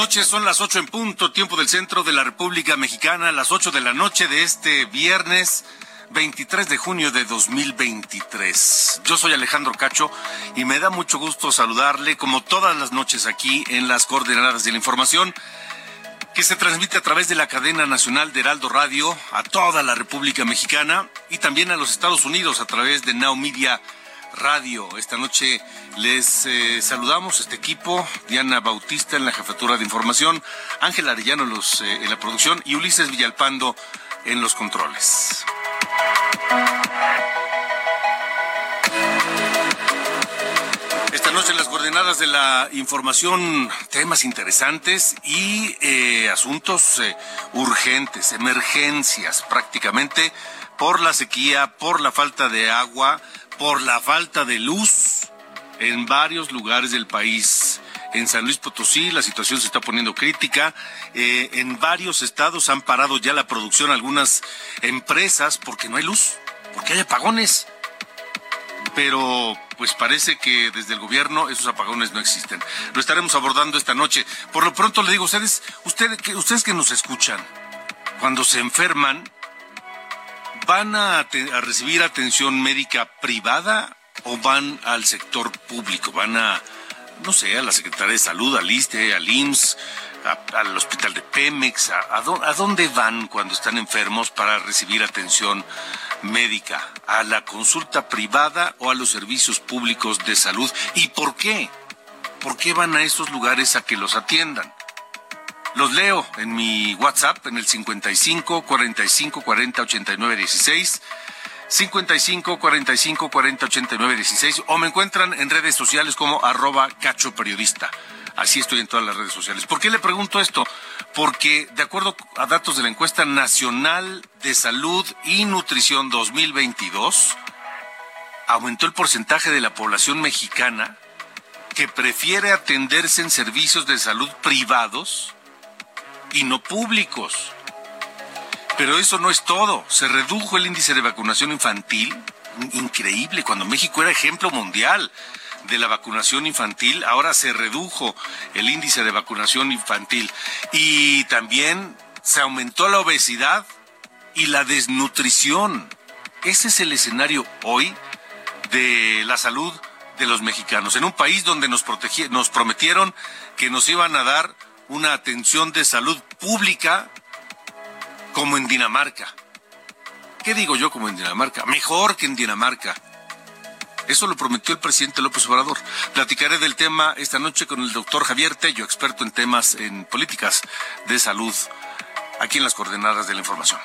Noches, son las ocho en punto, tiempo del centro de la República Mexicana, las ocho de la noche de este viernes 23 de junio de 2023. Yo soy Alejandro Cacho y me da mucho gusto saludarle como todas las noches aquí en las coordenadas de la información que se transmite a través de la cadena nacional de Heraldo Radio a toda la República Mexicana y también a los Estados Unidos a través de Now Media Radio. Esta noche les eh, saludamos este equipo, Diana Bautista en la jefatura de información, Ángel Arellano los, eh, en la producción y Ulises Villalpando en los controles. Esta noche en las coordenadas de la información, temas interesantes y eh, asuntos urgentes, emergencias prácticamente por la sequía, por la falta de agua, por la falta de luz en varios lugares del país. En San Luis Potosí la situación se está poniendo crítica. Eh, en varios estados han parado ya la producción algunas empresas porque no hay luz, porque hay apagones. Pero pues parece que desde el gobierno esos apagones no existen. Lo estaremos abordando esta noche. Por lo pronto le digo, ustedes, ustedes, ustedes que nos escuchan, cuando se enferman, ¿van a, recibir atención médica privada o van al sector público? ¿Van a, no sé, a la Secretaría de Salud, al ISTE, al IMSS, al hospital de Pemex? A, dónde van cuando están enfermos para recibir atención médica? ¿A la consulta privada o a los servicios públicos de salud? ¿Y por qué? ¿Por qué van a esos lugares a que los atiendan? Los leo en mi WhatsApp en el 55 45 40 89 16. 55 45 40 89 16 o me encuentran en redes sociales como arroba cacho periodista. Así estoy en todas las redes sociales. ¿Por qué le pregunto esto? Porque de acuerdo a datos de la encuesta nacional de salud y nutrición 2022, aumentó el porcentaje de la población mexicana que prefiere atenderse en servicios de salud privados y no públicos. Pero eso no es todo. Se redujo el índice de vacunación infantil. Increíble, cuando México era ejemplo mundial de la vacunación infantil, ahora se redujo el índice de vacunación infantil. Y también se aumentó la obesidad y la desnutrición. Ese es el escenario hoy de la salud de los mexicanos. En un país donde nos, nos prometieron que nos iban a dar una atención de salud pública como en Dinamarca. ¿Qué digo yo como en Dinamarca? Mejor que en Dinamarca. Eso lo prometió el presidente López Obrador. Platicaré del tema esta noche con el doctor Javier Tello, experto en temas en políticas de salud, aquí en las coordenadas de la información.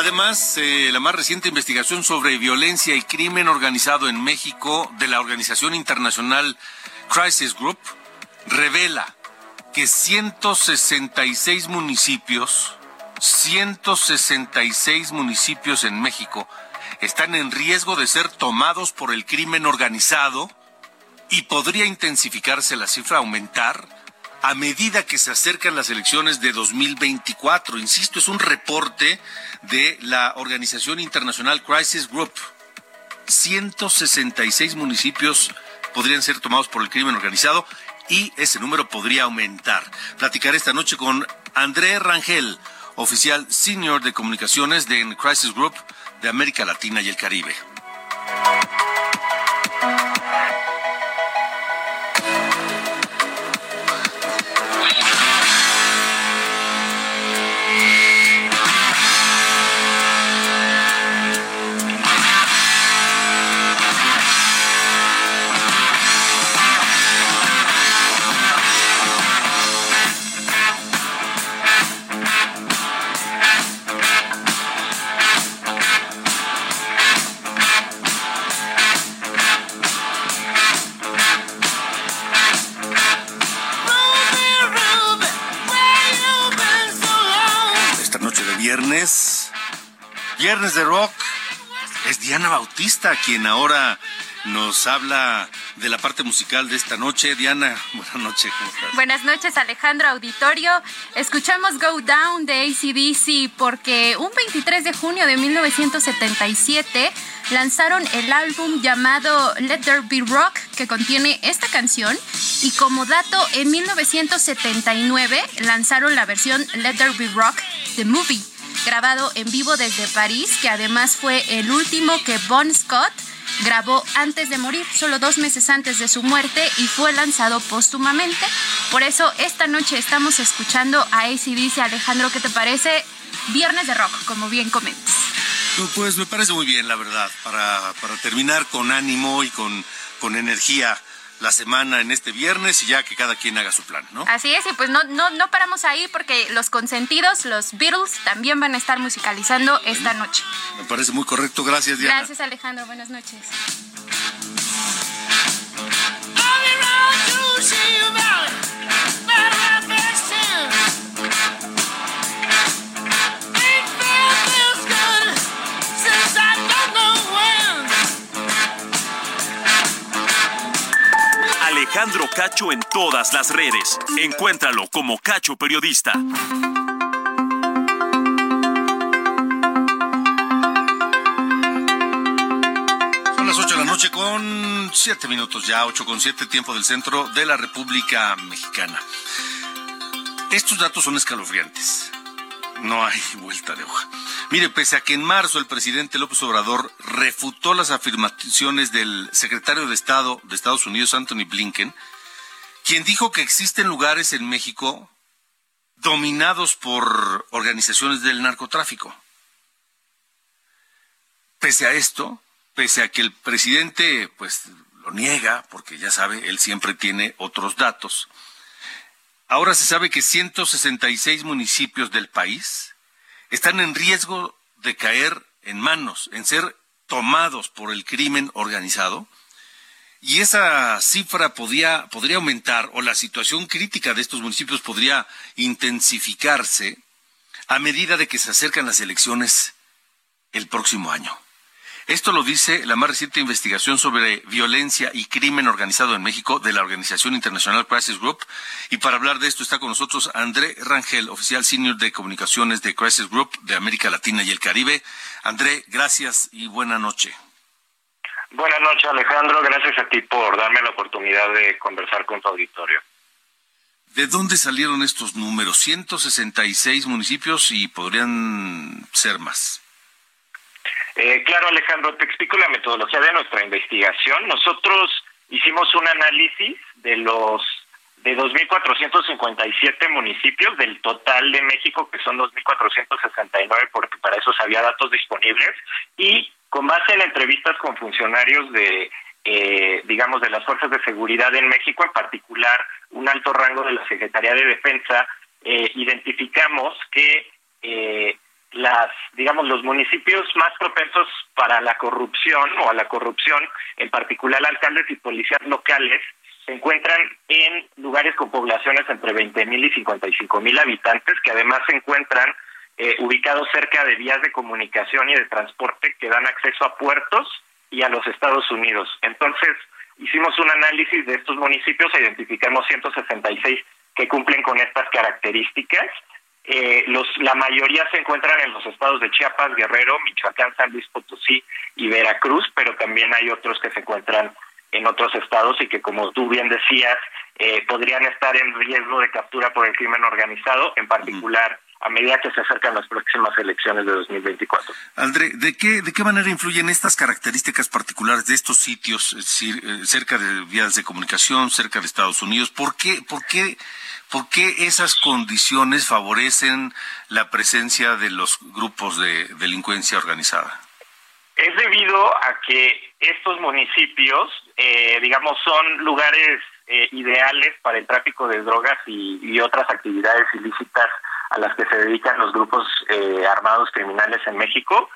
Además, eh, la más reciente investigación sobre violencia y crimen organizado en México de la organización internacional Crisis Group revela que 166 municipios, 166 municipios en México están en riesgo de ser tomados por el crimen organizado y podría intensificarse la cifra, aumentar a medida que se acercan las elecciones de 2024. Insisto, es un reporte de la Organización Internacional Crisis Group. 166 municipios podrían ser tomados por el crimen organizado y ese número podría aumentar. Platicaré esta noche con André Rangel, oficial senior de comunicaciones de Crisis Group de América Latina y el Caribe. De rock. Es Diana Bautista quien ahora nos habla de la parte musical de esta noche. Diana, buenas noches. Buenas noches, Alejandro Auditorio. Escuchamos Go Down de ACDC porque un 23 de junio de 1977 lanzaron el álbum llamado Let There Be Rock que contiene esta canción y como dato en 1979 lanzaron la versión Let There Be Rock The Movie grabado en vivo desde París que además fue el último que Bon Scott grabó antes de morir, solo dos meses antes de su muerte y fue lanzado póstumamente. Por eso esta noche estamos escuchando a ACDC. Alejandro, ¿qué te parece? Viernes de rock, como bien comentas. Pues me parece muy bien, la verdad, para, para terminar con ánimo y con, con energía la semana en este viernes y ya que cada quien haga su plan, ¿no? Así es, y pues no, no, no paramos ahí porque los consentidos, los Beatles, también van a estar musicalizando esta noche. Me parece muy correcto, gracias Diana. Gracias Alejandro, buenas noches. Alejandro Cacho en todas las redes. Encuéntralo como Cacho Periodista. Son las 8 de la noche con 7 minutos ya, 8 con 7 tiempo del centro de la República Mexicana. Estos datos son escalofriantes. No hay vuelta de hoja. Mire, pese a que en marzo el presidente López Obrador refutó las afirmaciones del secretario de Estado de Estados Unidos, Anthony Blinken, quien dijo que existen lugares en México dominados por organizaciones del narcotráfico. Pese a esto, pese a que el presidente pues lo niega, porque ya sabe, él siempre tiene otros datos, ahora se sabe que 166 municipios del país están en riesgo de caer en manos, en ser tomados por el crimen organizado. Y esa cifra podría, podría aumentar o la situación crítica de estos municipios podría intensificarse a medida de que se acercan las elecciones el próximo año. Esto lo dice la más reciente investigación sobre violencia y crimen organizado en México de la Organización Internacional Crisis Group. Y para hablar de esto está con nosotros André Rangel, oficial senior de comunicaciones de Crisis Group de América Latina y el Caribe. André, gracias y buena noche. Buenas noches, Alejandro. Gracias a ti por darme la oportunidad de conversar con tu auditorio. ¿De dónde salieron estos números? 166 municipios y podrían ser más. Eh, claro, Alejandro, te explico la metodología de nuestra investigación. Nosotros hicimos un análisis de los de 2.457 municipios del total de México, que son 2.469, porque para eso había datos disponibles, y con base en entrevistas con funcionarios de, eh, digamos, de las fuerzas de seguridad en México, en particular un alto rango de la Secretaría de Defensa, eh, identificamos que eh, las, digamos, los municipios más propensos para la corrupción o a la corrupción, en particular alcaldes y policías locales, se encuentran en lugares con poblaciones entre 20 mil y 55 mil habitantes, que además se encuentran eh, ubicados cerca de vías de comunicación y de transporte que dan acceso a puertos y a los Estados Unidos. Entonces, hicimos un análisis de estos municipios e identificamos 166 que cumplen con estas características eh, los, la mayoría se encuentran en los estados de Chiapas, Guerrero, Michoacán, San Luis Potosí y Veracruz, pero también hay otros que se encuentran en otros estados y que, como tú bien decías, eh, podrían estar en riesgo de captura por el crimen organizado, en particular a medida que se acercan las próximas elecciones de 2024. André, ¿de qué, de qué manera influyen estas características particulares de estos sitios, eh, cerca de vías de comunicación, cerca de Estados Unidos? ¿Por qué, por qué ¿Por qué esas condiciones favorecen la presencia de los grupos de delincuencia organizada? Es debido a que estos municipios, eh, digamos, son lugares eh, ideales para el tráfico de drogas y, otras actividades ilícitas a las que se dedican los grupos eh, armados criminales en México.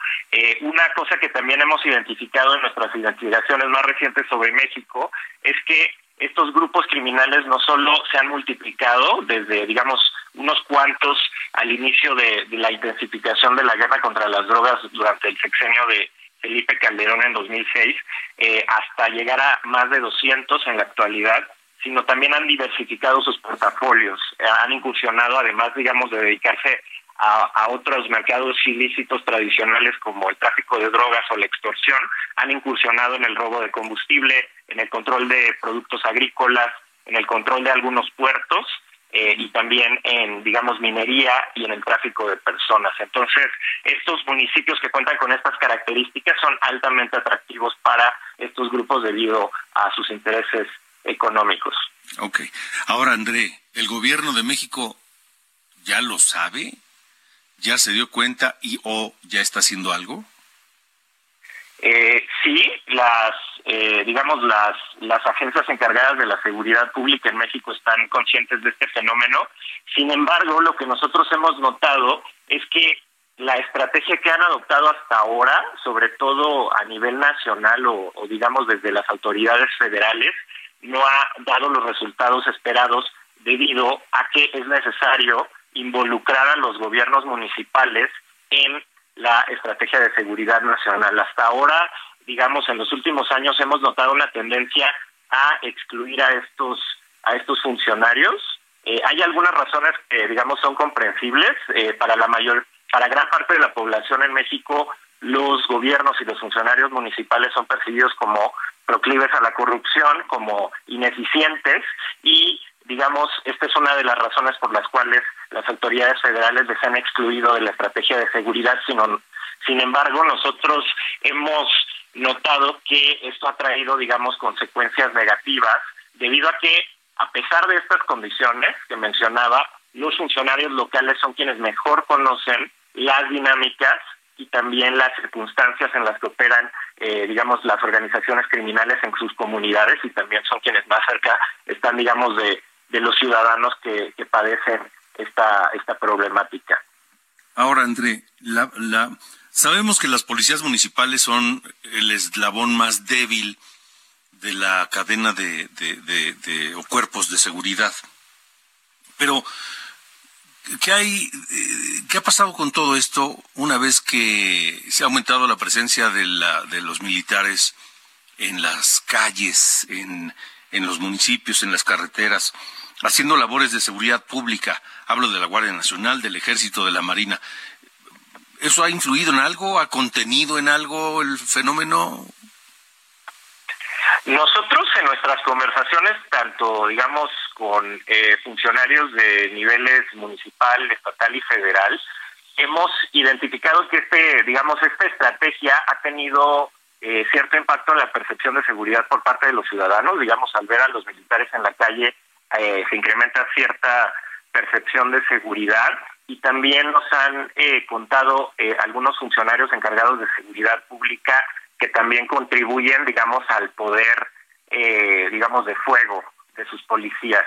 una cosa que también hemos identificado en nuestras investigaciones más recientes sobre México es que estos grupos criminales no solo se han multiplicado desde, digamos, unos cuantos al inicio de, la intensificación de la guerra contra las drogas durante el sexenio de Felipe Calderón en 2006, eh, hasta llegar a más de 200 en la actualidad, sino también han diversificado sus portafolios, eh, han incursionado, además, digamos, de dedicarse a, otros mercados ilícitos tradicionales como el tráfico de drogas o la extorsión, han incursionado en el robo de combustible, en el control de productos agrícolas, en el control de algunos puertos eh, y también en, digamos, minería y en el tráfico de personas. Entonces, estos municipios que cuentan con estas características son altamente atractivos para estos grupos debido a sus intereses económicos. Ok. Ahora, André, ¿el gobierno de México ya lo sabe? ¿Ya se dio cuenta y o ya está haciendo algo? Eh, sí, las, eh, digamos, las, las agencias encargadas de la seguridad pública en México están conscientes de este fenómeno. Sin embargo, lo que nosotros hemos notado es que la estrategia que han adoptado hasta ahora, sobre todo a nivel nacional o, o digamos desde las autoridades federales, no ha dado los resultados esperados debido a que es necesario involucrar a los gobiernos municipales en la estrategia de seguridad nacional. Hasta ahora, digamos, en los últimos años hemos notado una tendencia a excluir a estos a estos funcionarios. Eh, hay algunas razones que, digamos, son comprensibles eh, para la mayor, para gran parte de la población en México. Los gobiernos y los funcionarios municipales son percibidos como proclives a la corrupción, como ineficientes y digamos, esta es una de las razones por las cuales las autoridades federales les han excluido de la estrategia de seguridad, sino, sin embargo, nosotros hemos notado que esto ha traído, digamos, consecuencias negativas, debido a que, a pesar de estas condiciones que mencionaba, los funcionarios locales son quienes mejor conocen las dinámicas y también las circunstancias en las que operan, eh, digamos, las organizaciones criminales en sus comunidades y también son quienes más cerca están, digamos, de, de los ciudadanos que, padecen esta, esta problemática. Ahora, André, la, la, sabemos que las policías municipales son el eslabón más débil de la cadena de, de, o cuerpos de seguridad. Pero, ¿qué hay, eh, qué ha pasado con todo esto una vez que se ha aumentado la presencia de, la, de los militares en las calles, en, en los municipios, en las carreteras, haciendo labores de seguridad pública. Hablo de la Guardia Nacional, del Ejército, de la Marina. ¿Eso ha influido en algo? ¿Ha contenido en algo el fenómeno? Nosotros en nuestras conversaciones, tanto digamos con eh, funcionarios de niveles municipal, estatal y federal, hemos identificado que este, digamos, esta estrategia ha tenido eh, cierto impacto en la percepción de seguridad por parte de los ciudadanos, digamos, al ver a los militares en la calle eh, se incrementa cierta percepción de seguridad y también nos han eh, contado algunos funcionarios encargados de seguridad pública que también contribuyen, digamos, al poder, digamos, de fuego de sus policías.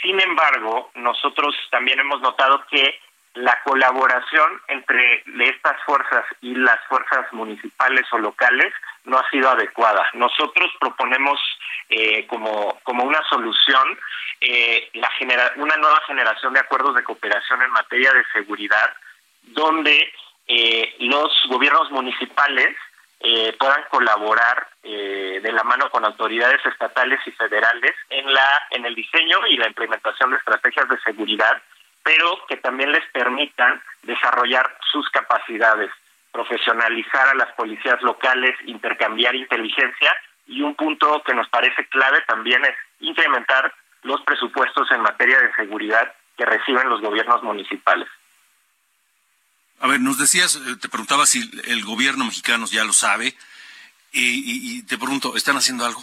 Sin embargo, nosotros también hemos notado que la colaboración entre estas fuerzas y las fuerzas municipales o locales no ha sido adecuada. Nosotros proponemos eh, como, como una solución eh, la genera una nueva generación de acuerdos de cooperación en materia de seguridad, donde eh, los gobiernos municipales puedan colaborar de la mano con autoridades estatales y federales en la en el diseño y la implementación de estrategias de seguridad pero que también les permitan desarrollar sus capacidades, profesionalizar a las policías locales, intercambiar inteligencia y un punto que nos parece clave también es incrementar los presupuestos en materia de seguridad que reciben los gobiernos municipales. A ver, nos decías, eh, te preguntaba si el gobierno mexicano ya lo sabe y, te pregunto, ¿están haciendo algo?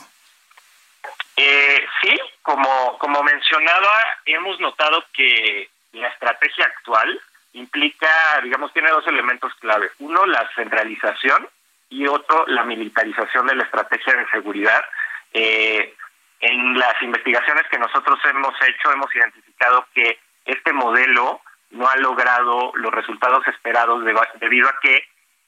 Eh, sí, como, como mencionaba, hemos notado que la estrategia actual implica, digamos, tiene dos elementos clave. Uno, la centralización y otro, la militarización de la estrategia de seguridad. Eh, en las investigaciones que nosotros hemos hecho, hemos identificado que este modelo no ha logrado los resultados esperados debido a que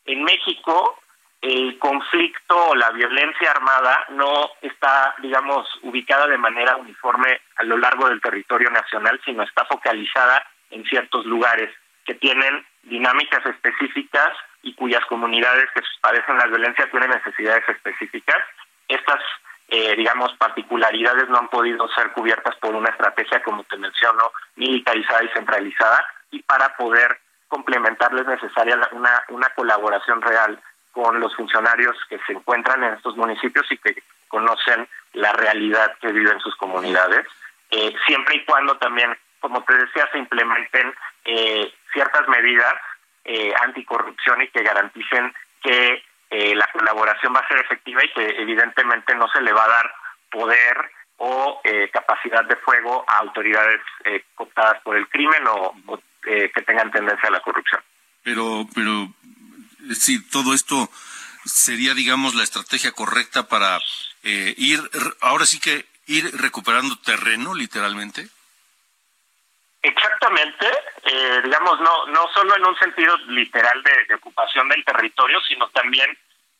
en México el conflicto o la violencia armada no está, digamos, ubicada de manera uniforme a lo largo del territorio nacional, sino está focalizada en ciertos lugares que tienen dinámicas específicas y cuyas comunidades que padecen la violencia tienen necesidades específicas. Estas, eh, digamos, particularidades no han podido ser cubiertas por una estrategia, como te menciono, militarizada y centralizada, y para poder complementarles necesaria una, una colaboración real con los funcionarios que se encuentran en estos municipios y que conocen la realidad que viven sus comunidades, eh, siempre y cuando también, como te decía, se implementen eh, ciertas medidas eh, anticorrupción y que garanticen que eh, la colaboración va a ser efectiva y que evidentemente no se le va a dar poder o capacidad de fuego a autoridades cooptadas por el crimen o, que tengan tendencia a la corrupción. Pero, pero si todo esto sería, digamos, la estrategia correcta para eh, ir, ahora sí que ir recuperando terreno, literalmente. Exactamente, eh, digamos, no, no solo en un sentido literal de, ocupación del territorio, sino también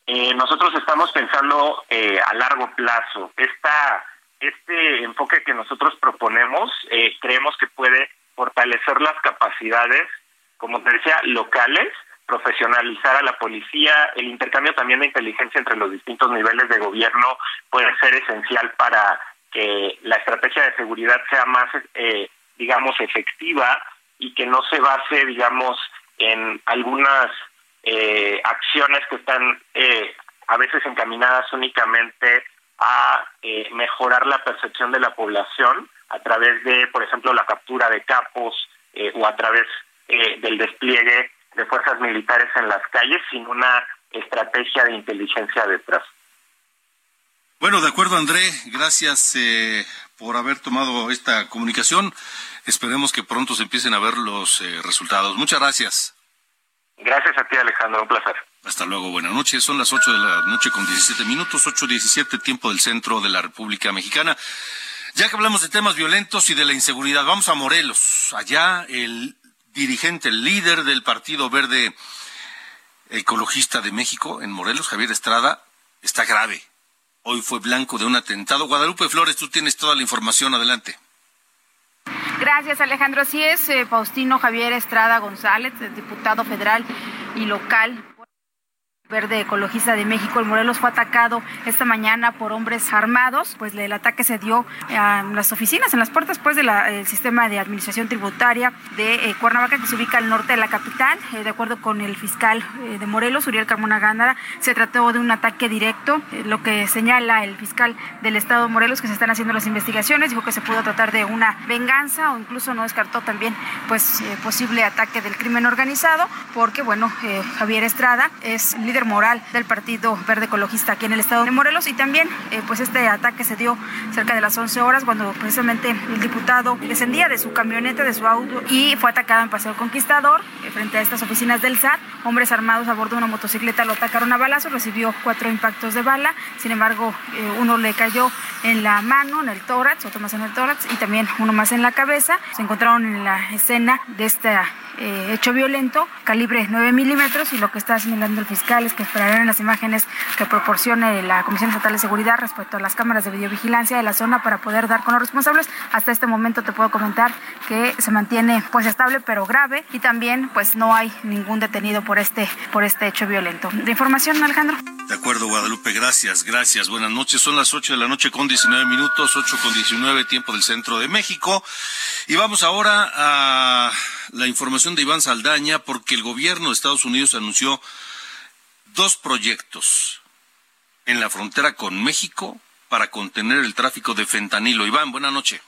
eh, nosotros estamos pensando a largo plazo. Esta, este enfoque que nosotros proponemos, creemos que puede fortalecer las capacidades, como te decía, locales, profesionalizar a la policía, el intercambio también de inteligencia entre los distintos niveles de gobierno puede ser esencial para que la estrategia de seguridad sea más, eh, digamos, efectiva y que no se base, digamos, en algunas eh, acciones que están eh, a veces encaminadas únicamente a mejorar la percepción de la población a través de, por ejemplo, la captura de capos o a través del despliegue de fuerzas militares en las calles sin una estrategia de inteligencia detrás. Bueno, de acuerdo, André. Gracias eh, por haber tomado esta comunicación. Esperemos que pronto se empiecen a ver los eh, resultados. Muchas gracias. Gracias a ti, Alejandro. Un placer. Hasta luego. Buenas noches. Son las 8 de la noche con 17 minutos, 8.17 tiempo del centro de la República Mexicana. Ya que hablamos de temas violentos y de la inseguridad, vamos a Morelos. Allá el dirigente, el líder del Partido Verde Ecologista de México en Morelos, Javier Estrada, está grave. Hoy fue blanco de un atentado. Guadalupe Flores, tú tienes toda la información. Adelante. Gracias, Alejandro. Así es, eh, Faustino Javier Estrada González, diputado federal y local Verde Ecologista de México, el Morelos, fue atacado esta mañana por hombres armados. Pues el ataque se dio en las oficinas, en las puertas pues del sistema de administración tributaria de eh, Cuernavaca, que se ubica al norte de la capital. Eh, de acuerdo con el fiscal eh, de Morelos, Uriel Carmona Gándara, se trató de un ataque directo. lo que señala el fiscal del estado de Morelos, que se están haciendo las investigaciones, dijo que se pudo tratar de una venganza o incluso no descartó también pues posible ataque del crimen organizado, porque bueno, Javier Estrada es líder moral del Partido Verde Ecologista aquí en el estado de Morelos y también eh, pues este ataque se dio cerca de las 11 horas cuando precisamente el diputado descendía de su camioneta, de su auto y fue atacado en Paseo Conquistador eh, frente a estas oficinas del SAT. Hombres armados a bordo de una motocicleta lo atacaron a balazos, recibió cuatro impactos de bala, sin embargo eh, uno le cayó en la mano, en el tórax, otro más en el tórax y también uno más en la cabeza. Se encontraron en la escena de esta eh, hecho violento, calibre 9 milímetros, y lo que está señalando el fiscal es que esperarán las imágenes que proporcione la Comisión Estatal de Seguridad respecto a las cámaras de videovigilancia de la zona para poder dar con los responsables. Hasta este momento te puedo comentar que se mantiene pues estable pero grave y también pues no hay ningún detenido por este por este hecho violento. De información, Alejandro. De acuerdo, Guadalupe, gracias, gracias. Buenas noches. Son las 8 de la noche con 19 minutos, 8 con 19 tiempo del centro de México. Y vamos ahora a la información de Iván Saldaña porque el gobierno de Estados Unidos anunció dos proyectos en la frontera con México para contener el tráfico de fentanilo. Iván, buena noche.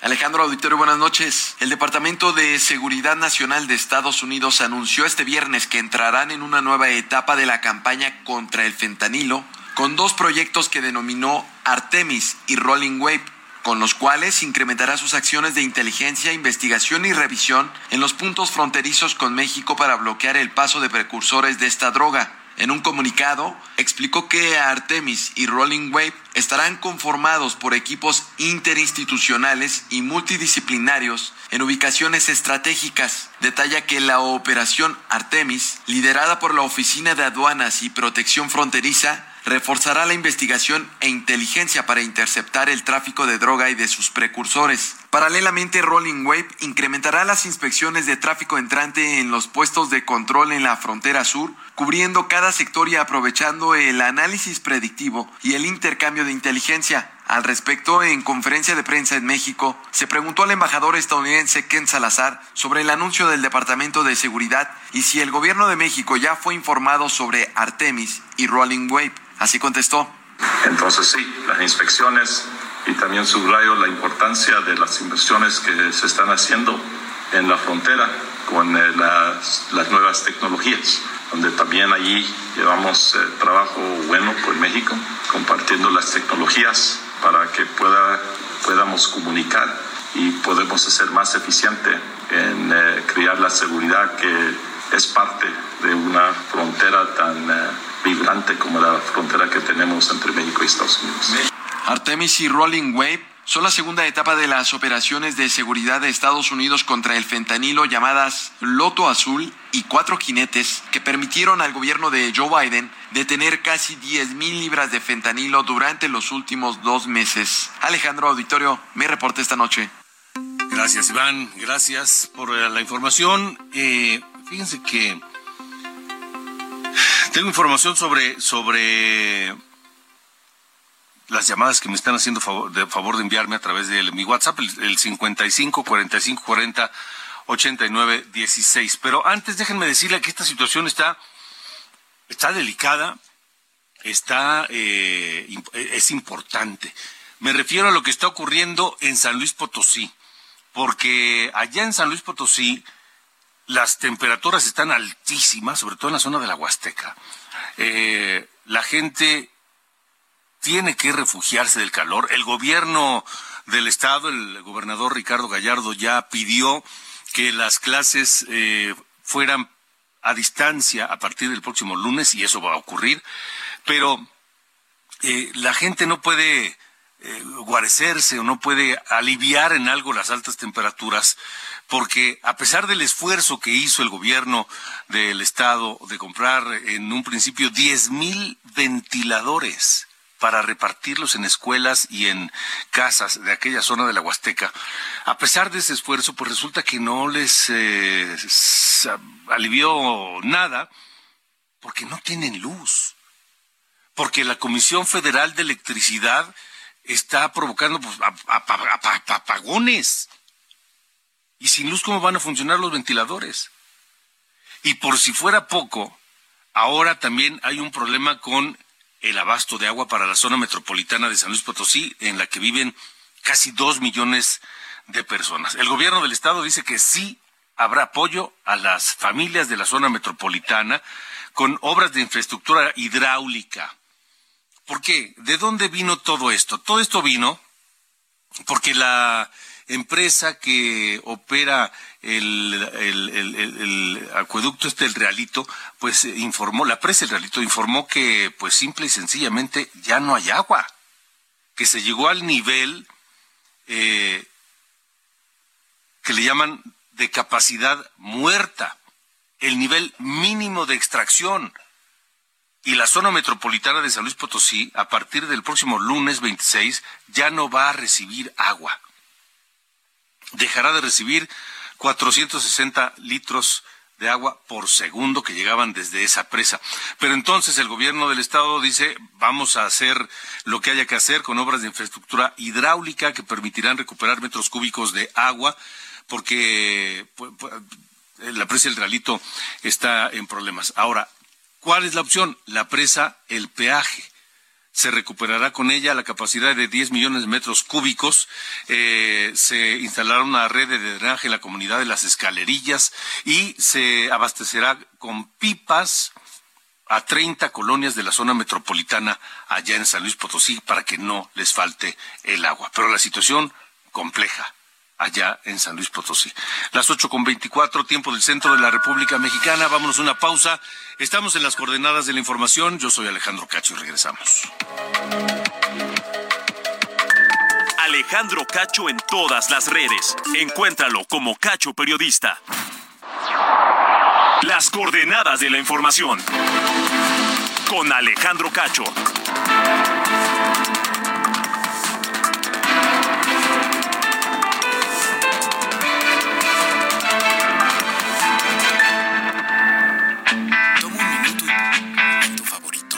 Alejandro Auditorio, buenas noches. El Departamento de Seguridad Nacional de Estados Unidos anunció este viernes que entrarán en una nueva etapa de la campaña contra el fentanilo con dos proyectos que denominó Artemis y Rolling Wave con los cuales incrementará sus acciones de inteligencia, investigación y revisión en los puntos fronterizos con México para bloquear el paso de precursores de esta droga. En un comunicado, explicó que Artemis y Rolling Wave estarán conformados por equipos interinstitucionales y multidisciplinarios en ubicaciones estratégicas. Detalla que la operación Artemis, liderada por la Oficina de Aduanas y Protección Fronteriza, reforzará la investigación e inteligencia para interceptar el tráfico de droga y de sus precursores. Paralelamente, Rolling Wave incrementará las inspecciones de tráfico entrante en los puestos de control en la frontera sur, cubriendo cada sector y aprovechando el análisis predictivo y el intercambio de inteligencia. Al respecto, en conferencia de prensa en México, se preguntó al embajador estadounidense Ken Salazar sobre el anuncio del Departamento de Seguridad y si el gobierno de México ya fue informado sobre Artemis y Rolling Wave. Así contestó. Entonces sí, las inspecciones y también subrayo la importancia de las inversiones que se están haciendo en la frontera con eh, las, las, nuevas tecnologías, donde también allí llevamos eh, trabajo bueno con México, compartiendo las tecnologías para que pueda, podamos comunicar y podemos ser más eficiente en eh, crear la seguridad que es parte de una frontera tan eh, vibrante como la frontera que tenemos entre México y Estados Unidos. Artemis y Rolling Wave son la segunda etapa de las operaciones de seguridad de Estados Unidos contra el fentanilo llamadas Loto Azul y Cuatro Jinetes que permitieron al gobierno de Joe Biden detener casi 10 mil libras de fentanilo durante los últimos dos meses. Alejandro Auditorio, mi reporte esta noche. Gracias, Iván. Gracias por eh, la información. Eh, fíjense que tengo información sobre, sobre las llamadas que me están haciendo favor de, favor de enviarme a través de mi WhatsApp, el, el 55 45 40 89 16. Pero antes déjenme decirle que esta situación está, está delicada, está, eh, es importante. Me refiero a lo que está ocurriendo en San Luis Potosí, porque allá en San Luis Potosí las temperaturas están altísimas, sobre todo en la zona de la Huasteca. Eh, la gente tiene que refugiarse del calor. El gobierno del estado, el gobernador Ricardo Gallardo, ya pidió que las clases eh, fueran a distancia a partir del próximo lunes y eso va a ocurrir. Pero eh, la gente no puede eh, guarecerse o no puede aliviar en algo las altas temperaturas porque a pesar del esfuerzo que hizo el gobierno del estado de comprar en un principio 10 mil ventiladores para repartirlos en escuelas y en casas de aquella zona de la Huasteca, a pesar de ese esfuerzo, pues resulta que no les eh, alivió nada porque no tienen luz, porque la Comisión Federal de Electricidad está provocando pues, apagones. Y sin luz, ¿cómo van a funcionar los ventiladores? Y por si fuera poco, ahora también hay un problema con el abasto de agua para la zona metropolitana de San Luis Potosí, en la que viven casi dos millones de personas. El gobierno del estado dice que sí habrá apoyo a las familias de la zona metropolitana con obras de infraestructura hidráulica. ¿Por qué? ¿De dónde vino todo esto? Todo esto vino porque la empresa que opera el, acueducto este, el Realito, pues informó, la presa el Realito informó que pues simple y sencillamente ya no hay agua, que se llegó al nivel eh, que le llaman de capacidad muerta, el nivel mínimo de extracción. Y la zona metropolitana de San Luis Potosí, a partir del próximo lunes 26, ya no va a recibir agua dejará de recibir 460 litros de agua por segundo que llegaban desde esa presa. Pero entonces el gobierno del estado dice, vamos a hacer lo que haya que hacer con obras de infraestructura hidráulica que permitirán recuperar metros cúbicos de agua, porque la presa del Realito está en problemas. Ahora, ¿cuál es la opción? La presa, el peaje se recuperará con ella la capacidad de 10 millones de metros cúbicos, eh, se instalará una red de drenaje en la comunidad de las escalerillas y se abastecerá con pipas a 30 colonias de la zona metropolitana allá en San Luis Potosí para que no les falte el agua. Pero la situación compleja, allá en San Luis Potosí. Las ocho con veinticuatro, tiempo del centro de la República Mexicana. Vámonos a una pausa. Estamos en las coordenadas de la información. Yo soy Alejandro Cacho y regresamos. Alejandro Cacho en todas las redes. Encuéntralo como Cacho Periodista. Las coordenadas de la información. Con Alejandro Cacho.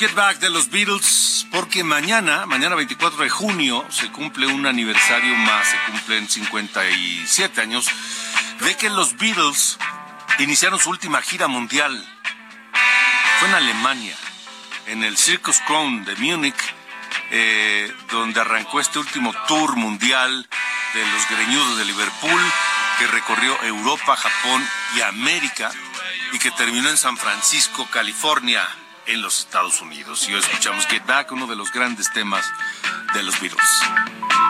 Get Back de los Beatles porque mañana, mañana 24 de junio, se cumple un aniversario más, se cumplen 57 años de que los Beatles iniciaron su última gira mundial. Fue en Alemania, en el Circus Crown de Múnich, eh, donde arrancó este último tour mundial de los greñudos de Liverpool, que recorrió Europa, Japón y América, y que terminó en San Francisco, California en los Estados Unidos. Y hoy escuchamos Get Back, uno de los grandes temas de los Beatles.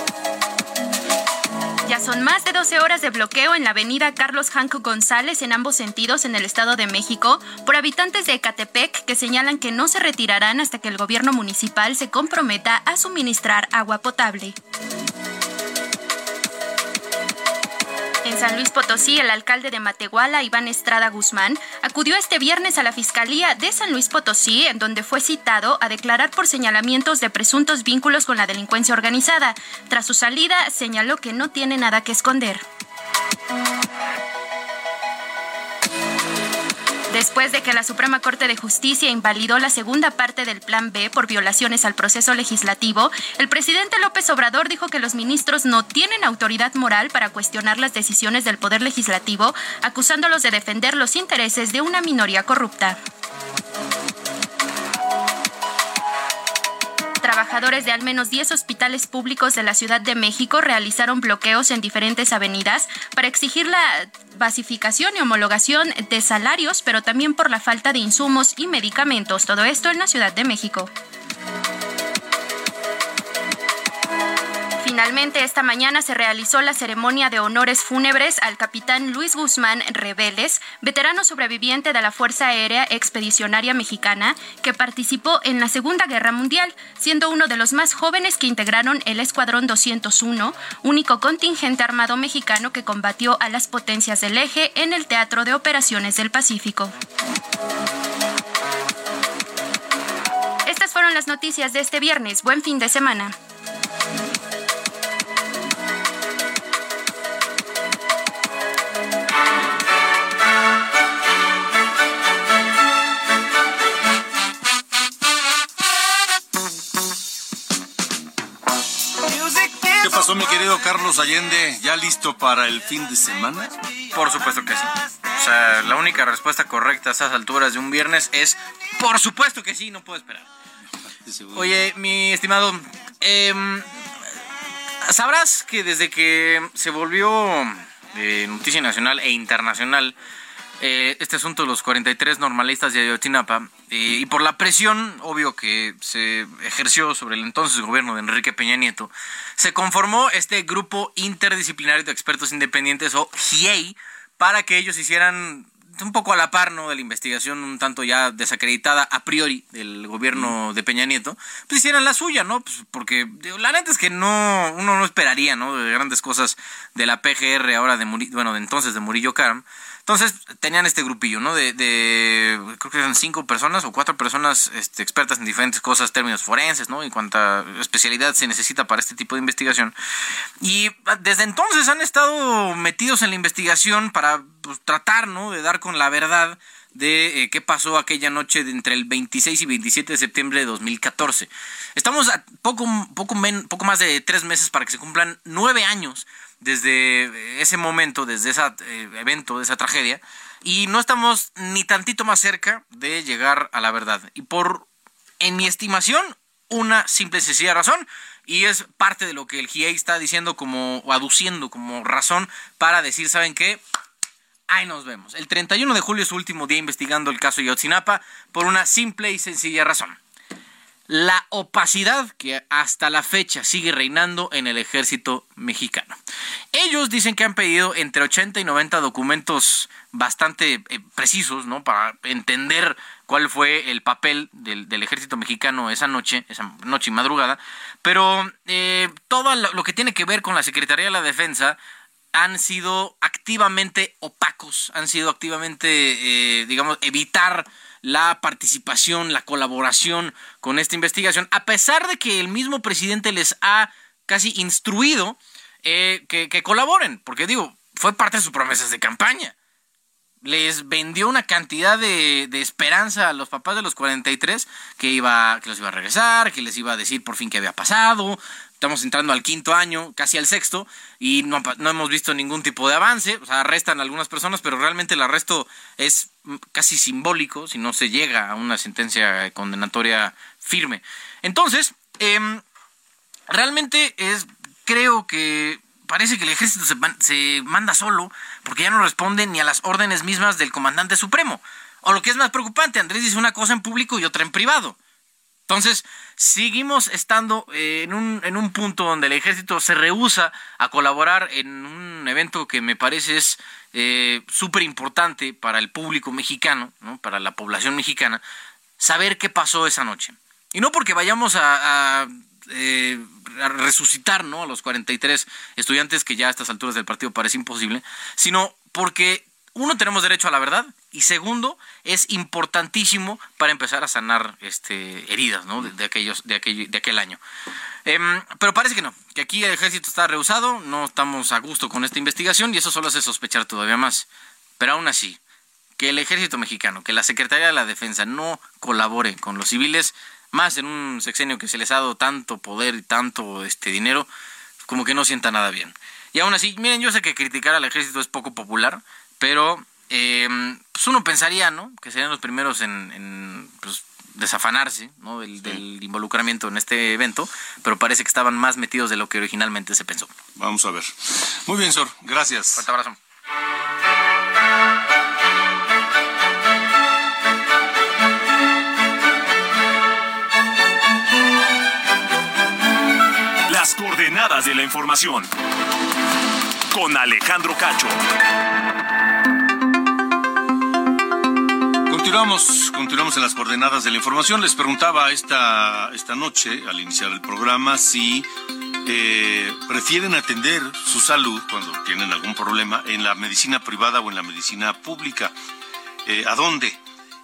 Ya son más de 12 horas de bloqueo en la avenida Carlos Janco González en ambos sentidos en el Estado de México por habitantes de Ecatepec que señalan que no se retirarán hasta que el gobierno municipal se comprometa a suministrar agua potable. San Luis Potosí, el alcalde de Matehuala, Iván Estrada Guzmán, acudió este viernes a la Fiscalía de San Luis Potosí, en donde fue citado a declarar por señalamientos de presuntos vínculos con la delincuencia organizada. Tras su salida, señaló que no tiene nada que esconder. Después de que la Suprema Corte de Justicia invalidó la segunda parte del Plan B por violaciones al proceso legislativo, el presidente López Obrador dijo que los ministros no tienen autoridad moral para cuestionar las decisiones del Poder Legislativo, acusándolos de defender los intereses de una minoría corrupta. Trabajadores de al menos 10 hospitales públicos de la Ciudad de México realizaron bloqueos en diferentes avenidas para exigir la basificación y homologación de salarios, pero también por la falta de insumos y medicamentos. Todo esto en la Ciudad de México. Finalmente, esta mañana se realizó la ceremonia de honores fúnebres al capitán Luis Guzmán Reveles, veterano sobreviviente de la Fuerza Aérea Expedicionaria Mexicana, que participó en la Segunda Guerra Mundial, siendo uno de los más jóvenes que integraron el Escuadrón 201, único contingente armado mexicano que combatió a las potencias del eje en el Teatro de Operaciones del Pacífico. Estas fueron las noticias de este viernes. Buen fin de semana. ¿Qué pasó, mi querido Carlos Allende? ¿Ya listo para el fin de semana? Por supuesto que sí. O sea, la única respuesta correcta a esas alturas de un viernes es por supuesto que sí, no puedo esperar. Oye, mi estimado, em, sabrás que desde que se volvió eh, noticia nacional e internacional eh, este asunto de los 43 normalistas de Ayotzinapa eh, y por la presión, obvio, que se ejerció sobre el entonces gobierno de Enrique Peña Nieto, se conformó este grupo interdisciplinario de expertos independientes o GIEI para que ellos hicieran un poco a la par ¿no? de la investigación un tanto ya desacreditada a priori del gobierno de Peña Nieto, pues hicieran la suya, ¿no? Pues porque la neta es que no uno no esperaría, ¿no? De grandes cosas de la PGR ahora de bueno, de entonces de Murillo Karam. Entonces tenían este grupillo, ¿no? De, creo que eran cinco personas o cuatro personas este, expertas en diferentes cosas, términos forenses, ¿no? En cuánta especialidad se necesita para este tipo de investigación. Y desde entonces han estado metidos en la investigación para pues, tratar, ¿no? De dar con la verdad de eh, qué pasó aquella noche de entre el 26 y 27 de septiembre de 2014. Estamos a poco, poco más de tres meses para que se cumplan nueve años desde ese momento, desde ese evento, de esa tragedia, y no estamos ni tantito más cerca de llegar a la verdad. Y por, en mi estimación, una simple y sencilla razón, y es parte de lo que el GIEI está diciendo como, o aduciendo como razón para decir, ¿saben qué? Ahí nos vemos. El 31 de julio es su último día investigando el caso Yotzinapa por una simple y sencilla razón la opacidad que hasta la fecha sigue reinando en el ejército mexicano. Ellos dicen que han pedido entre 80 y 90 documentos bastante eh, precisos, ¿no? Para entender cuál fue el papel del, ejército mexicano esa noche, esa noche y madrugada. Pero eh, todo lo que tiene que ver con la Secretaría de la Defensa han sido activamente opacos, han sido activamente, eh, digamos, evitar la participación, la colaboración con esta investigación, a pesar de que el mismo presidente les ha casi instruido eh, que, colaboren, porque digo, fue parte de sus promesas de campaña. Les vendió una cantidad de, de, esperanza a los papás de los 43 que, iba, que los iba a regresar, que les iba a decir por fin qué había pasado, Estamos entrando al quinto año, casi al sexto, y no, hemos visto ningún tipo de avance. O sea, arrestan a algunas personas, pero realmente el arresto es casi simbólico si no se llega a una sentencia condenatoria firme. Entonces, em, realmente es, creo que parece que el ejército se, se manda solo porque ya no responde ni a las órdenes mismas del comandante supremo. O lo que es más preocupante, Andrés dice una cosa en público y otra en privado. Entonces, seguimos estando eh, en, un, en un punto donde el ejército se rehúsa a colaborar en un evento que me parece es eh, súper importante para el público mexicano, ¿no? para la población mexicana, saber qué pasó esa noche. Y no porque vayamos a, eh, a resucitar ¿no? a los 43 estudiantes que ya a estas alturas del partido parece imposible, sino porque uno, tenemos derecho a la verdad y segundo, es importantísimo para empezar a sanar este, heridas ¿no? de, aquellos, de, aquel, de aquel año. Em, pero parece que no, que aquí el ejército está rehusado, no estamos a gusto con esta investigación y eso solo hace sospechar todavía más. Pero aún así, que el ejército mexicano, que la Secretaría de la Defensa no colabore con los civiles, más en un sexenio que se les ha dado tanto poder y tanto este dinero, como que no sienta nada bien. Y aún así, miren, yo sé que criticar al ejército es poco popular, pero eh, pues uno pensaría, ¿no? Que serían los primeros en, pues, desafanarse ¿no? del, involucramiento en este evento, pero parece que estaban más metidos de lo que originalmente se pensó. Vamos a ver. Muy bien, Sor. Gracias. Fuerte abrazo. Las coordenadas coordenadas de la información. Con Alejandro Cacho. Continuamos, en las coordenadas de la información. Les preguntaba esta, esta noche, al iniciar el programa, si eh, prefieren atender su salud cuando tienen algún problema en la medicina privada o en la medicina pública. Eh, ¿A dónde?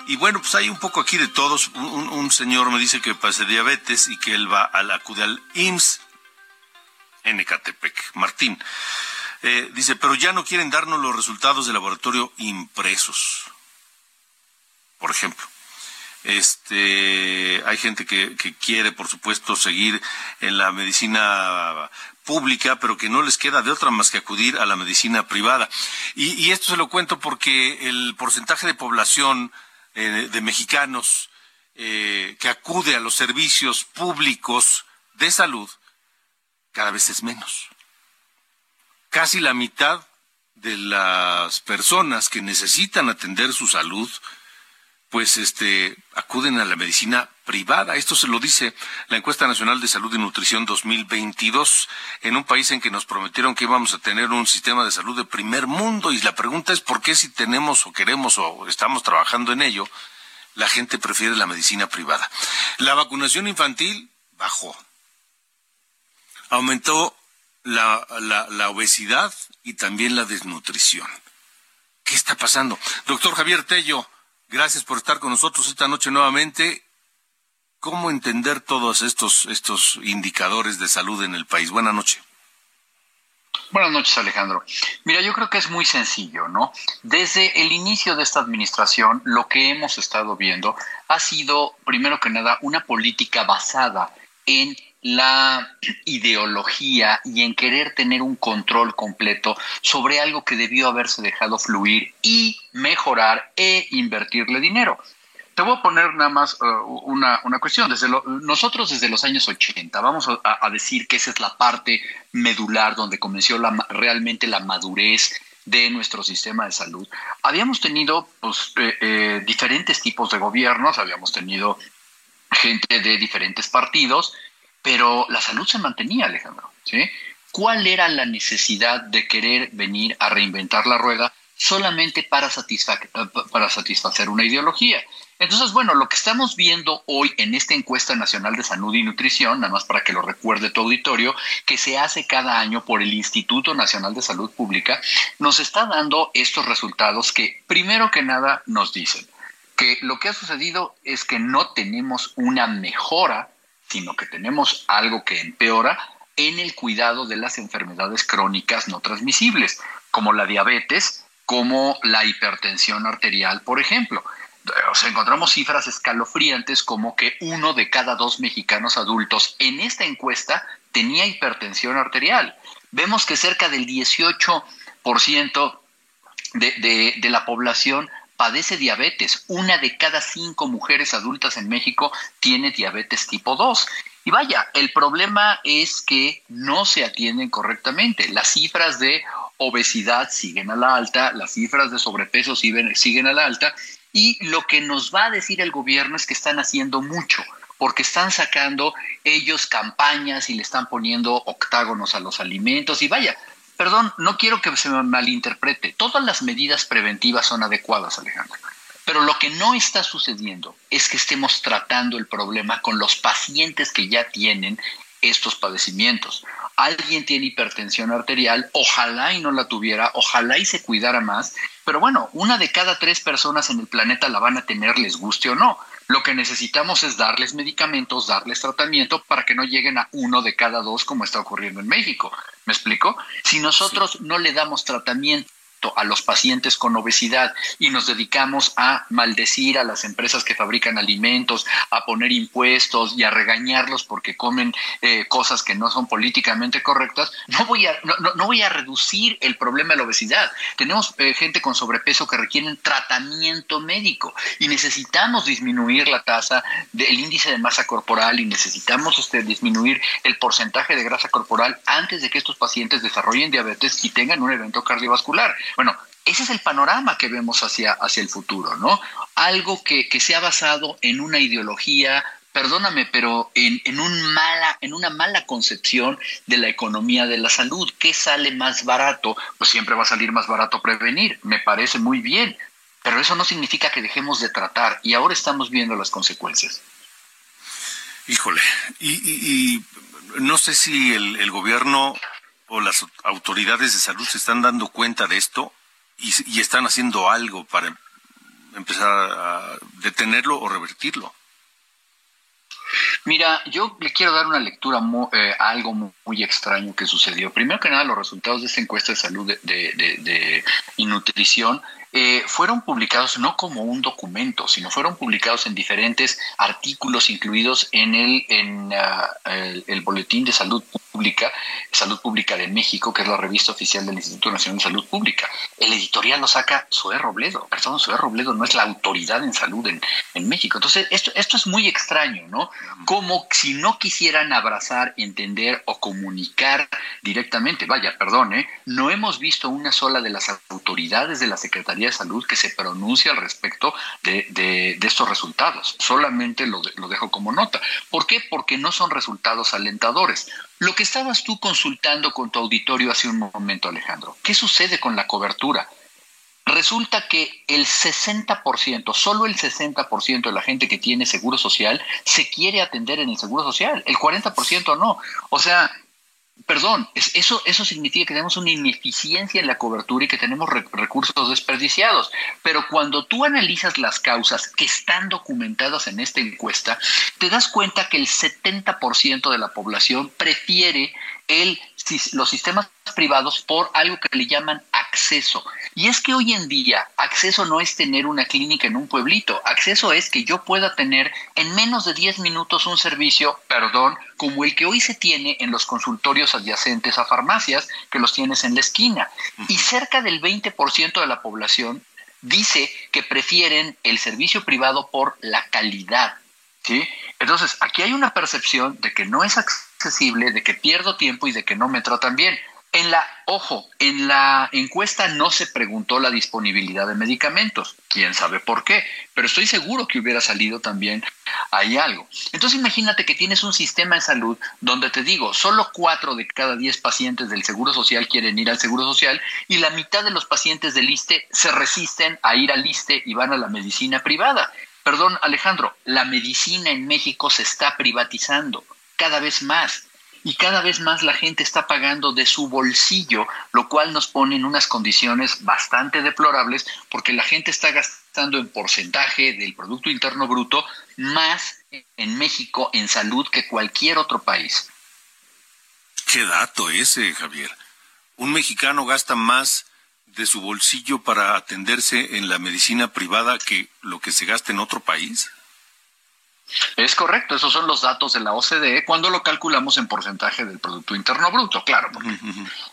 Y bueno, pues hay un poco aquí de todos. Un, señor me dice que pase diabetes y que él va al acude al IMSS en. Martín. Eh, dice, pero ya no quieren darnos los resultados del laboratorio impresos. Por ejemplo. Este, hay gente que, quiere, por supuesto, seguir en la medicina pública, pero que no les queda de otra más que acudir a la medicina privada. Y, esto se lo cuento porque el porcentaje de población eh, de mexicanos eh, que acude a los servicios públicos de salud cada vez es menos. Casi la mitad de las personas que necesitan atender su salud pues este acuden a la medicina privada. Esto se lo dice la encuesta nacional de salud y nutrición 2022 en un país en que nos prometieron que íbamos a tener un sistema de salud de primer mundo y la pregunta es por qué si tenemos o queremos o estamos trabajando en ello, la gente prefiere la medicina privada. La vacunación infantil bajó. Aumentó la, la, la obesidad y también la desnutrición. ¿Qué está pasando? Doctor Javier Tello, Gracias por estar con nosotros esta noche nuevamente. ¿Cómo entender todos estos, estos indicadores de salud en el país? Buenas noches. Buenas noches, Alejandro. Mira, yo creo que es muy sencillo, ¿no? Desde el inicio de esta administración, lo que hemos estado viendo ha sido, primero que nada, una política basada en la ideología y en querer tener un control completo sobre algo que debió haberse dejado fluir y mejorar e invertirle dinero. Te voy a poner nada más uh, una, cuestión. Desde nosotros desde los años 80, vamos a, decir que esa es la parte medular donde comenzó realmente la madurez de nuestro sistema de salud. Habíamos tenido pues, eh, eh, diferentes tipos de gobiernos, habíamos tenido gente de diferentes partidos, pero la salud se mantenía, Alejandro. ¿Cuál era la necesidad de querer venir a reinventar la rueda solamente para, para satisfacer una ideología? Entonces, bueno, lo que estamos viendo hoy en esta encuesta nacional de salud y nutrición, nada más para que lo recuerde tu auditorio, que se hace cada año por el Instituto Nacional de Salud Pública, nos está dando estos resultados que, primero que nada, nos dicen que lo que ha sucedido es que no tenemos una mejora sino que tenemos algo que empeora en el cuidado de las enfermedades crónicas no transmisibles, como la diabetes, como la hipertensión arterial, por ejemplo. O encontramos cifras escalofriantes como que uno de cada dos mexicanos adultos en esta encuesta tenía hipertensión arterial. Vemos que cerca del 18% de, de, de la población padece diabetes. Una de cada cinco mujeres adultas en México tiene diabetes tipo 2. Y vaya, el problema es que no se atienden correctamente. Las cifras de obesidad siguen a la alta, las cifras de sobrepeso siguen, siguen a la alta, y lo que nos va a decir el gobierno es que están haciendo mucho porque están sacando ellos campañas y le están poniendo octágonos a los alimentos y vaya, perdón, no quiero que se me malinterprete. Todas las medidas preventivas son adecuadas, Alejandro. Pero lo que no está sucediendo es que estemos tratando el problema con los pacientes que ya tienen estos padecimientos. Alguien tiene hipertensión arterial, ojalá y no la tuviera, ojalá y se cuidara más, pero bueno, una de cada tres personas en el planeta la van a tener, les guste o no. Lo que necesitamos es darles medicamentos, darles tratamiento para que no lleguen a uno de cada dos como está ocurriendo en México. ¿Me explico? Si nosotros no le damos tratamiento a los pacientes con obesidad y nos dedicamos a maldecir a las empresas que fabrican alimentos, a poner impuestos y a regañarlos porque comen eh, cosas que no son políticamente correctas, no voy a, no, no, voy a reducir el problema de la obesidad. Tenemos eh, gente con sobrepeso que requieren tratamiento médico y necesitamos disminuir la tasa del índice de masa corporal y necesitamos este, disminuir el porcentaje de grasa corporal antes de que estos pacientes desarrollen diabetes y tengan un evento cardiovascular. Bueno, ese es el panorama que vemos hacia, hacia el futuro, ¿no? Algo que, que se ha basado en una ideología perdóname, pero en, en, un mala, en una mala concepción de la economía de la salud. ¿Qué sale más barato? Pues siempre va a salir más barato prevenir. Me parece muy bien, pero eso no significa que dejemos de tratar y ahora estamos viendo las consecuencias. Híjole, y, no sé si el, gobierno o las autoridades de salud se están dando cuenta de esto y, están haciendo algo para empezar a detenerlo o revertirlo. Mira, yo le quiero dar una lectura eh, a algo muy, extraño que sucedió. Primero que nada, los resultados de esta encuesta de salud de, y nutrición eh, fueron publicados no como un documento, sino fueron publicados en diferentes artículos incluidos en el, en, ah, el, Boletín de Salud Pública, Salud Pública de México, que es la revista oficial del Instituto Nacional de Salud Pública. El editorial lo saca Zoé Robledo. Perdón, Zoé Robledo no es la autoridad en salud en, en México. Entonces, esto, esto es muy extraño, ¿no? Como si no quisieran abrazar, entender o comunicar directamente. Vaya, perdón, ¿eh? No hemos visto una sola de las autoridades de la Secretaría de Salud que se pronuncia al respecto de, estos resultados. Solamente lo, lo dejo como nota. ¿Por qué? Porque no son resultados alentadores. Lo que estabas tú consultando con tu auditorio hace un momento, Alejandro, ¿qué sucede con la cobertura? Resulta que el 60%, solo el 60% de la gente que tiene seguro social se quiere atender en el seguro social, el 40% no. O sea, perdón, eso, eso significa que tenemos una ineficiencia en la cobertura y que tenemos recursos desperdiciados. Pero cuando tú analizas las causas que están documentadas en esta encuesta, te das cuenta que el 70% de la población prefiere el, los sistemas privados por algo que le llaman acceso. Y es que hoy en día acceso no es tener una clínica en un pueblito, acceso es que yo pueda tener en menos de 10 minutos un servicio, perdón, como el que hoy se tiene en los consultorios adyacentes a farmacias, que los tienes en la esquina. Y cerca del 20% de la población dice que prefieren el servicio privado por la calidad. ¿sí? Entonces, aquí hay una percepción de que no es accesible, de que pierdo tiempo y de que no me tratan bien. En la, ojo, en la encuesta no se preguntó la disponibilidad de medicamentos. Quién sabe por qué, pero estoy seguro que hubiera salido también ahí algo. Entonces imagínate que tienes un sistema de salud donde te digo, solo cuatro de cada diez pacientes del Seguro Social quieren ir al Seguro Social y la mitad de los pacientes del ISTE se resisten a ir al ISTE y van a la medicina privada. Perdón, Alejandro, la medicina en México se está privatizando cada vez más y cada vez más la gente está pagando de su bolsillo, lo cual nos pone en unas condiciones bastante deplorables porque la gente está gastando en porcentaje del Producto Interno Bruto más en México en salud que cualquier otro país. Qué dato ese, Javier. Un mexicano gasta más de su bolsillo para atenderse en la medicina privada que lo que se gasta en otro país. Es correcto, esos son los datos de la OCDE cuando lo calculamos en porcentaje del Producto Interno Bruto, claro, porque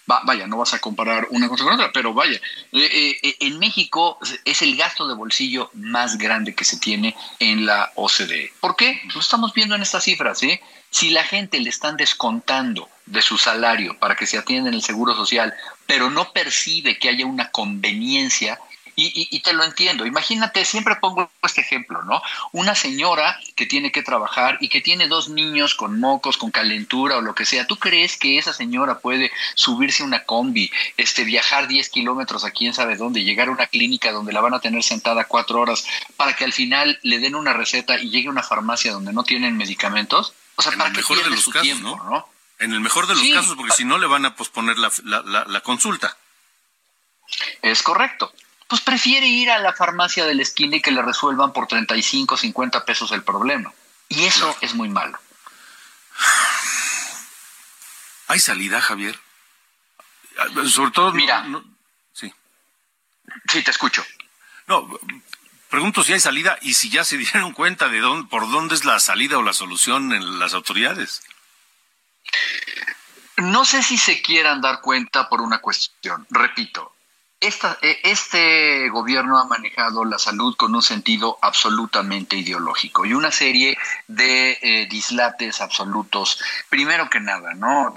vaya, no vas a comparar una cosa con otra, pero vaya, eh, eh, en México es el gasto de bolsillo más grande que se tiene en la OCDE. ¿Por qué? Lo estamos viendo en estas cifras, ¿sí? Si la gente le están descontando de su salario para que se atienda en el Seguro Social, pero no percibe que haya una conveniencia, y, te lo entiendo. Imagínate, siempre pongo este ejemplo, ¿no? Una señora que tiene que trabajar y que tiene dos niños con mocos, con calentura o lo que sea. ¿Tú crees que esa señora puede subirse a una combi, este, viajar 10 kilómetros a quién sabe dónde, llegar a una clínica donde la van a tener sentada cuatro horas para que al final le den una receta y llegue a una farmacia donde no tienen medicamentos? O sea, para el mejor de los casos, ¿no? En el mejor de los casos, porque si no le van a posponer la, la consulta. Es correcto pues prefiere ir a la farmacia de la esquina y que le resuelvan por 35, 50 pesos el problema. Y eso es muy malo. ¿Hay salida, Javier? Sobre todo... Mira. sí. Sí, te escucho. No, pregunto si hay salida y si ya se dieron cuenta de dónde, por dónde es la salida o la solución en las autoridades. No sé si se quieran dar cuenta por una cuestión. Repito, e, este gobierno ha manejado la salud con un sentido absolutamente ideológico y una serie de eh, dislates absolutos. Primero que nada, ¿no?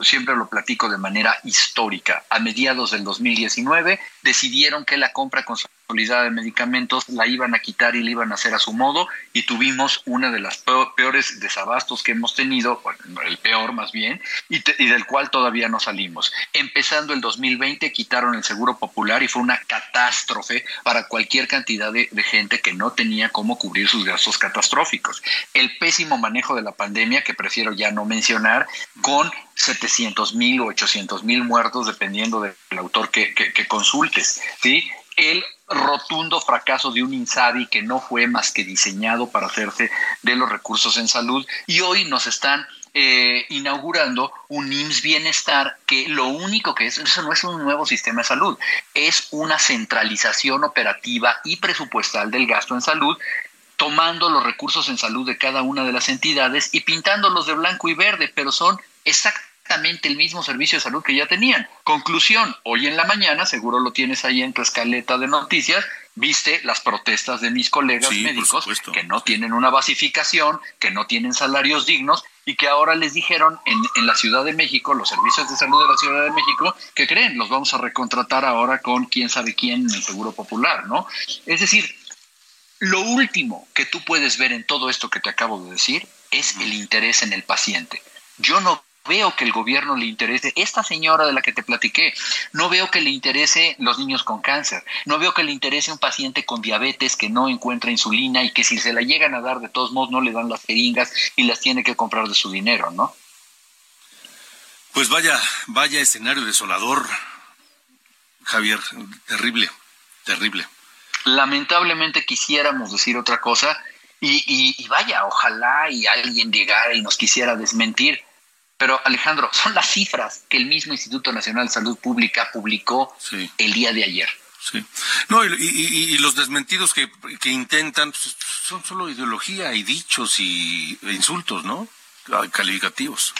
siempre lo platico de manera histórica. A mediados del 2019 decidieron que la compra consolidada de medicamentos la iban a quitar y la iban a hacer a su modo y tuvimos una de las peores desabastos que hemos tenido, el peor más bien, y del cual todavía no salimos. Empezando el 2020 quitaron el seguro popular y fue una catástrofe para cualquier cantidad de, gente que no tenía cómo cubrir sus gastos catastróficos. El pésimo manejo de la pandemia, que prefiero ya no mencionar, con 700 mil o 800 mil muertos, dependiendo del autor que, consultes. ¿sí? El rotundo fracaso de un INSABI que no fue más que diseñado para hacerse de los recursos en salud y hoy nos están eh, inaugurando un IMSS Bienestar que lo único que es, eso no es un nuevo sistema de salud, es una centralización operativa y presupuestal del gasto en salud tomando los recursos en salud de cada una de las entidades y pintándolos de blanco y verde, pero son exactamente el mismo servicio de salud que ya tenían. Conclusión, hoy en la mañana, seguro lo tienes ahí en tu escaleta de noticias, viste las protestas de mis colegas médicos que no tienen una basificación, que no tienen salarios dignos y que ahora les dijeron en, en, la Ciudad de México, los servicios de salud de la Ciudad de México, que creen, los vamos a recontratar ahora con quién sabe quién en el Seguro Popular, ¿no? Es decir, lo último que tú puedes ver en todo esto que te acabo de decir es el interés en el paciente. Yo no veo que el gobierno le interese esta señora de la que te platiqué, no veo que le interese los niños con cáncer, no veo que le interese un paciente con diabetes que no encuentra insulina y que si se la llegan a dar de todos modos no le dan las jeringas y las tiene que comprar de su dinero, ¿no? Pues vaya, vaya escenario desolador, Javier, terrible, terrible. Lamentablemente quisiéramos decir otra cosa y, y vaya, ojalá y alguien llegara y nos quisiera desmentir, pero Alejandro, son las cifras que el mismo Instituto Nacional de Salud Pública publicó el día de ayer. Sí. No, y, los desmentidos que, intentan pues, son solo ideología y dichos y insultos, ¿no? Calificativos.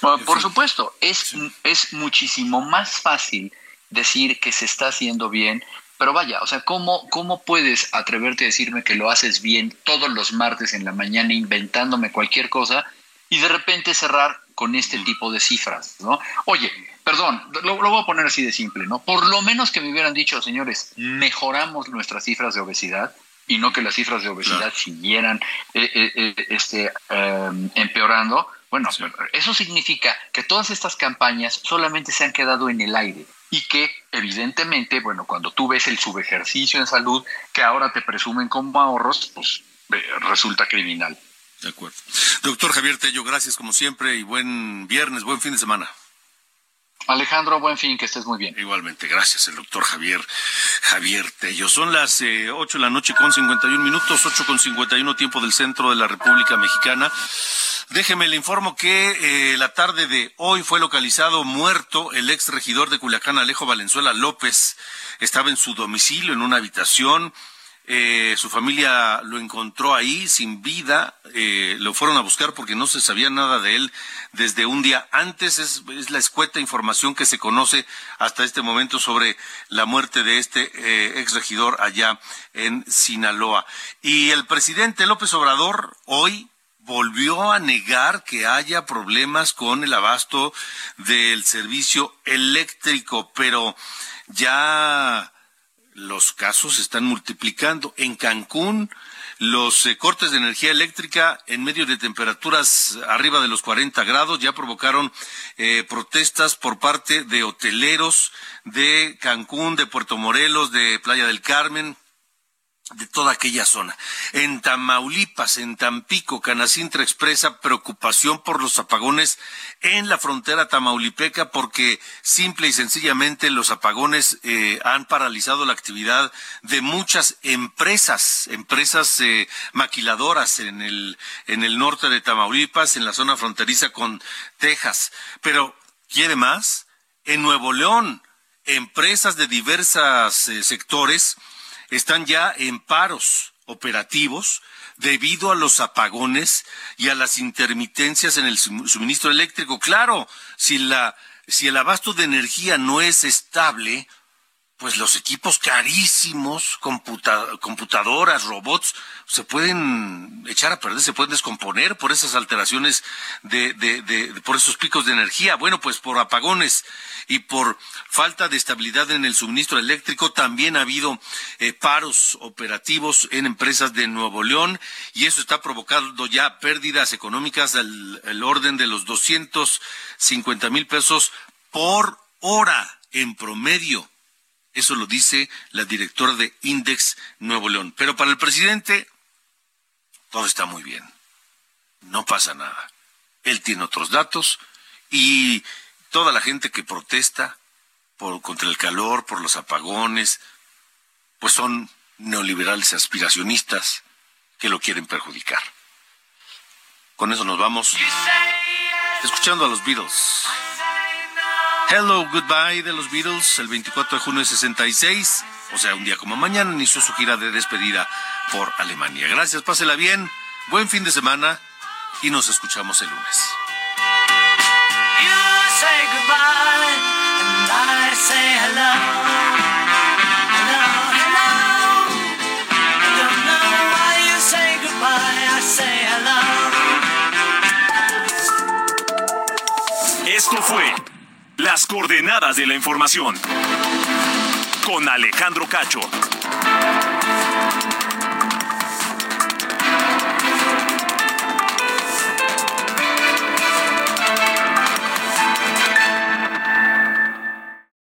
por supuesto, es, es muchísimo más fácil decir que se está haciendo bien, pero vaya, o sea, ¿cómo, ¿cómo puedes atreverte a decirme que lo haces bien todos los martes en la mañana inventándome cualquier cosa y de repente cerrar con este tipo de cifras, ¿no? Oye, perdón, lo, voy a poner así de simple, ¿no? Por lo menos que me hubieran dicho, señores, mejoramos nuestras cifras de obesidad y no que las cifras de obesidad siguieran eh, eh, eh, este, em, empeorando. Bueno, eso significa que todas estas campañas solamente se han quedado en el aire y que evidentemente, bueno, cuando tú ves el subejercicio en salud que ahora te presumen como ahorros, pues resulta criminal. De acuerdo. Doctor Javier Tello, gracias como siempre y buen viernes, buen fin de semana. Alejandro, buen fin, que estés muy bien. Igualmente, gracias, el doctor Javier, Javier Tello. Son las eh, 8 de la noche con 51 minutos, 8 con 51 tiempo del centro de la República Mexicana. Déjeme le informo que eh, la tarde de hoy fue localizado muerto el ex regidor de Culiacán, Alejo Valenzuela López. Estaba en su domicilio, en una habitación eh, su familia lo encontró ahí sin vida, eh, lo fueron a buscar porque no se sabía nada de él desde un día antes. Es, la escueta información que se conoce hasta este momento sobre la muerte de este eh, ex regidor allá en Sinaloa. Y el presidente López Obrador hoy volvió a negar que haya problemas con el abasto del servicio eléctrico, pero ya los casos se están multiplicando. En Cancún, los eh, cortes de energía eléctrica en medio de temperaturas arriba de los 40 grados ya provocaron eh, protestas por parte de hoteleros de Cancún, de Puerto Morelos, de Playa del Carmen, de toda aquella zona. En Tamaulipas, en Tampico, Canacintra expresa preocupación por los apagones en la frontera tamaulipeca porque simple y sencillamente los apagones eh, han paralizado la actividad de muchas empresas, empresas eh, maquiladoras en el, en el norte de Tamaulipas, en la zona fronteriza con Texas. Pero, ¿quiere más? En Nuevo León, empresas de diversos eh, sectores, están ya en paros operativos debido a los apagones y a las intermitencias en el suministro eléctrico. Claro, si la si el abasto de energía no es estable, pues los equipos carísimos, computadoras, robots, se pueden echar a perder, se pueden descomponer por esas alteraciones de, de, de, por esos picos de energía. Bueno, pues por apagones y por falta de estabilidad en el suministro eléctrico, también ha habido eh, paros operativos en empresas de Nuevo León y eso está provocando ya pérdidas económicas al orden de los 250 mil pesos por hora en promedio. Eso lo dice la directora de Index Nuevo León. Pero para el presidente, todo está muy bien. No pasa nada. Él tiene otros datos y toda la gente que protesta por, contra el calor, por los apagones, pues son neoliberales aspiracionistas que lo quieren perjudicar. Con eso nos vamos escuchando a los Beatles. Hello Goodbye de los Beatles, el 24 de junio de 66, o sea, un día como mañana, inició su gira de despedida por Alemania. Gracias, pásela bien, buen fin de semana y nos escuchamos el lunes. Esto fue las coordenadas de la información. Con Alejandro Cacho.